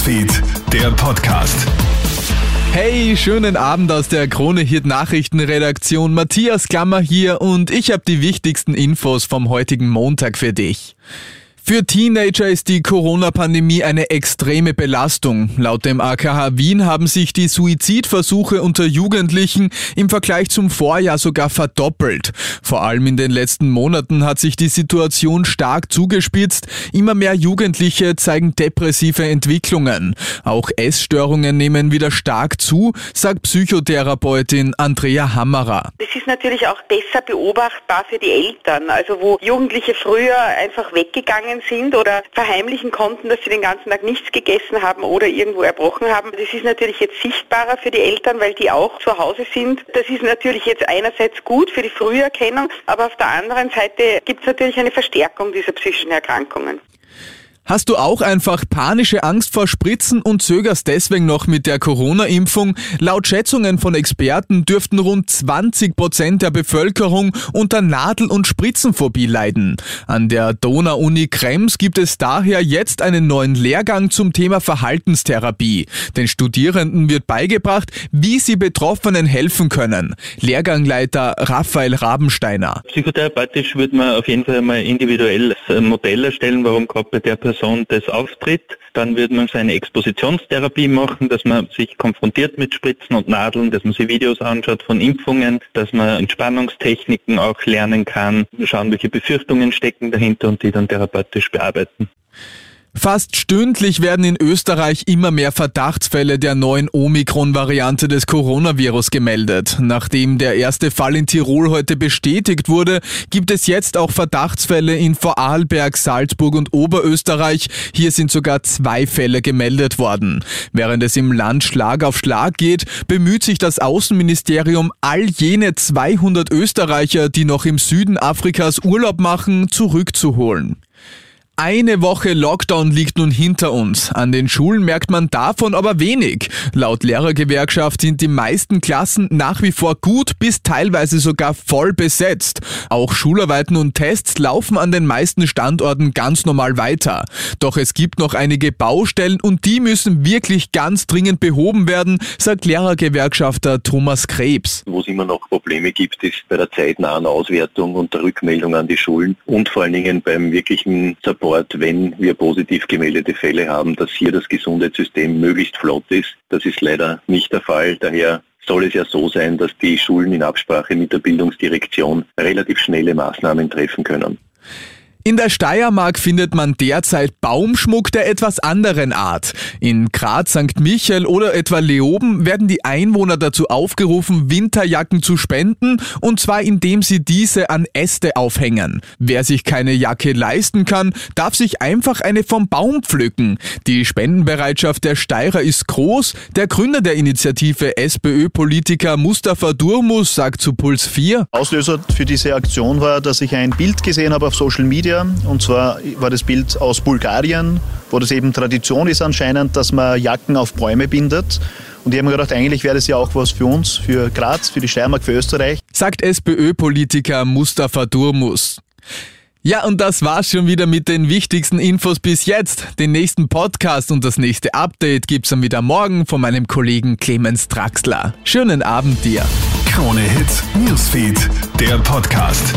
Newsfeed, der Podcast. Hey, schönen Abend aus der Krone Hit Nachrichtenredaktion. Matthias Klammer hier und ich habe die wichtigsten Infos vom heutigen Montag für dich. Für Teenager ist die Corona-Pandemie eine extreme Belastung. Laut dem AKH Wien haben sich die Suizidversuche unter Jugendlichen im Vergleich zum Vorjahr sogar verdoppelt. Vor allem in den letzten Monaten hat sich die Situation stark zugespitzt. Immer mehr Jugendliche zeigen depressive Entwicklungen. Auch Essstörungen nehmen wieder stark zu, sagt Psychotherapeutin Andrea Hammerer. Das ist natürlich auch besser beobachtbar für die Eltern, also wo Jugendliche früher einfach weggegangen sind oder verheimlichen konnten, dass sie den ganzen Tag nichts gegessen haben oder irgendwo erbrochen haben. Das ist natürlich jetzt sichtbarer für die Eltern, weil die auch zu Hause sind. Das ist natürlich jetzt einerseits gut für die Früherkennung, aber auf der anderen Seite gibt es natürlich eine Verstärkung dieser psychischen Erkrankungen. Hast du auch einfach panische Angst vor Spritzen und zögerst deswegen noch mit der Corona-Impfung? Laut Schätzungen von Experten dürften rund 20 Prozent der Bevölkerung unter Nadel- und Spritzenphobie leiden. An der Donau-Uni Krems gibt es daher jetzt einen neuen Lehrgang zum Thema Verhaltenstherapie. Den Studierenden wird beigebracht, wie sie Betroffenen helfen können. Lehrgangleiter Raphael Rabensteiner. Psychotherapeutisch würde man auf jeden Fall mal individuell Modell erstellen, warum gerade bei der Person Person das auftritt. Dann würde man so eine Expositionstherapie machen, dass man sich konfrontiert mit Spritzen und Nadeln, dass man sich Videos anschaut von Impfungen, dass man Entspannungstechniken auch lernen kann, schauen, welche Befürchtungen stecken dahinter und die dann therapeutisch bearbeiten. Fast stündlich werden in Österreich immer mehr Verdachtsfälle der neuen Omikron-Variante des Coronavirus gemeldet. Nachdem der erste Fall in Tirol heute bestätigt wurde, gibt es jetzt auch Verdachtsfälle in Vorarlberg, Salzburg und Oberösterreich. Hier sind sogar zwei Fälle gemeldet worden. Während es im Land Schlag auf Schlag geht, bemüht sich das Außenministerium, all jene 200 Österreicher, die noch im Süden Afrikas Urlaub machen, zurückzuholen. Eine Woche Lockdown liegt nun hinter uns. An den Schulen merkt man davon aber wenig. Laut Lehrergewerkschaft sind die meisten Klassen nach wie vor gut bis teilweise sogar voll besetzt. Auch Schularbeiten und Tests laufen an den meisten Standorten ganz normal weiter. Doch es gibt noch einige Baustellen und die müssen wirklich ganz dringend behoben werden, sagt Lehrergewerkschafter Thomas Krebs. Wo es immer noch Probleme gibt, ist bei der zeitnahen Auswertung und der Rückmeldung an die Schulen und vor allen Dingen beim wirklichen Support Ort, wenn wir positiv gemeldete Fälle haben, dass hier das Gesundheitssystem möglichst flott ist. Das ist leider nicht der Fall. Daher soll es ja so sein, dass die Schulen in Absprache mit der Bildungsdirektion relativ schnelle Maßnahmen treffen können. In der Steiermark findet man derzeit Baumschmuck der etwas anderen Art. In Graz St. Michael oder etwa Leoben werden die Einwohner dazu aufgerufen, Winterjacken zu spenden, und zwar indem sie diese an Äste aufhängen. Wer sich keine Jacke leisten kann, darf sich einfach eine vom Baum pflücken. Die Spendenbereitschaft der Steirer ist groß. Der Gründer der Initiative SPÖ-Politiker Mustafa Durmus sagt zu Puls 4. Auslöser für diese Aktion war, dass ich ein Bild gesehen habe auf Social Media, Media. Und zwar war das Bild aus Bulgarien, wo das eben Tradition ist anscheinend, dass man Jacken auf Bäume bindet. Und ich habe mir gedacht, eigentlich wäre das ja auch was für uns, für Graz, für die Steiermark, für Österreich. Sagt SPÖ-Politiker Mustafa Durmus. Ja, und das war's schon wieder mit den wichtigsten Infos bis jetzt. Den nächsten Podcast und das nächste Update gibt's dann wieder morgen von meinem Kollegen Clemens Draxler. Schönen Abend dir. Krone Hits, Newsfeed, der Podcast.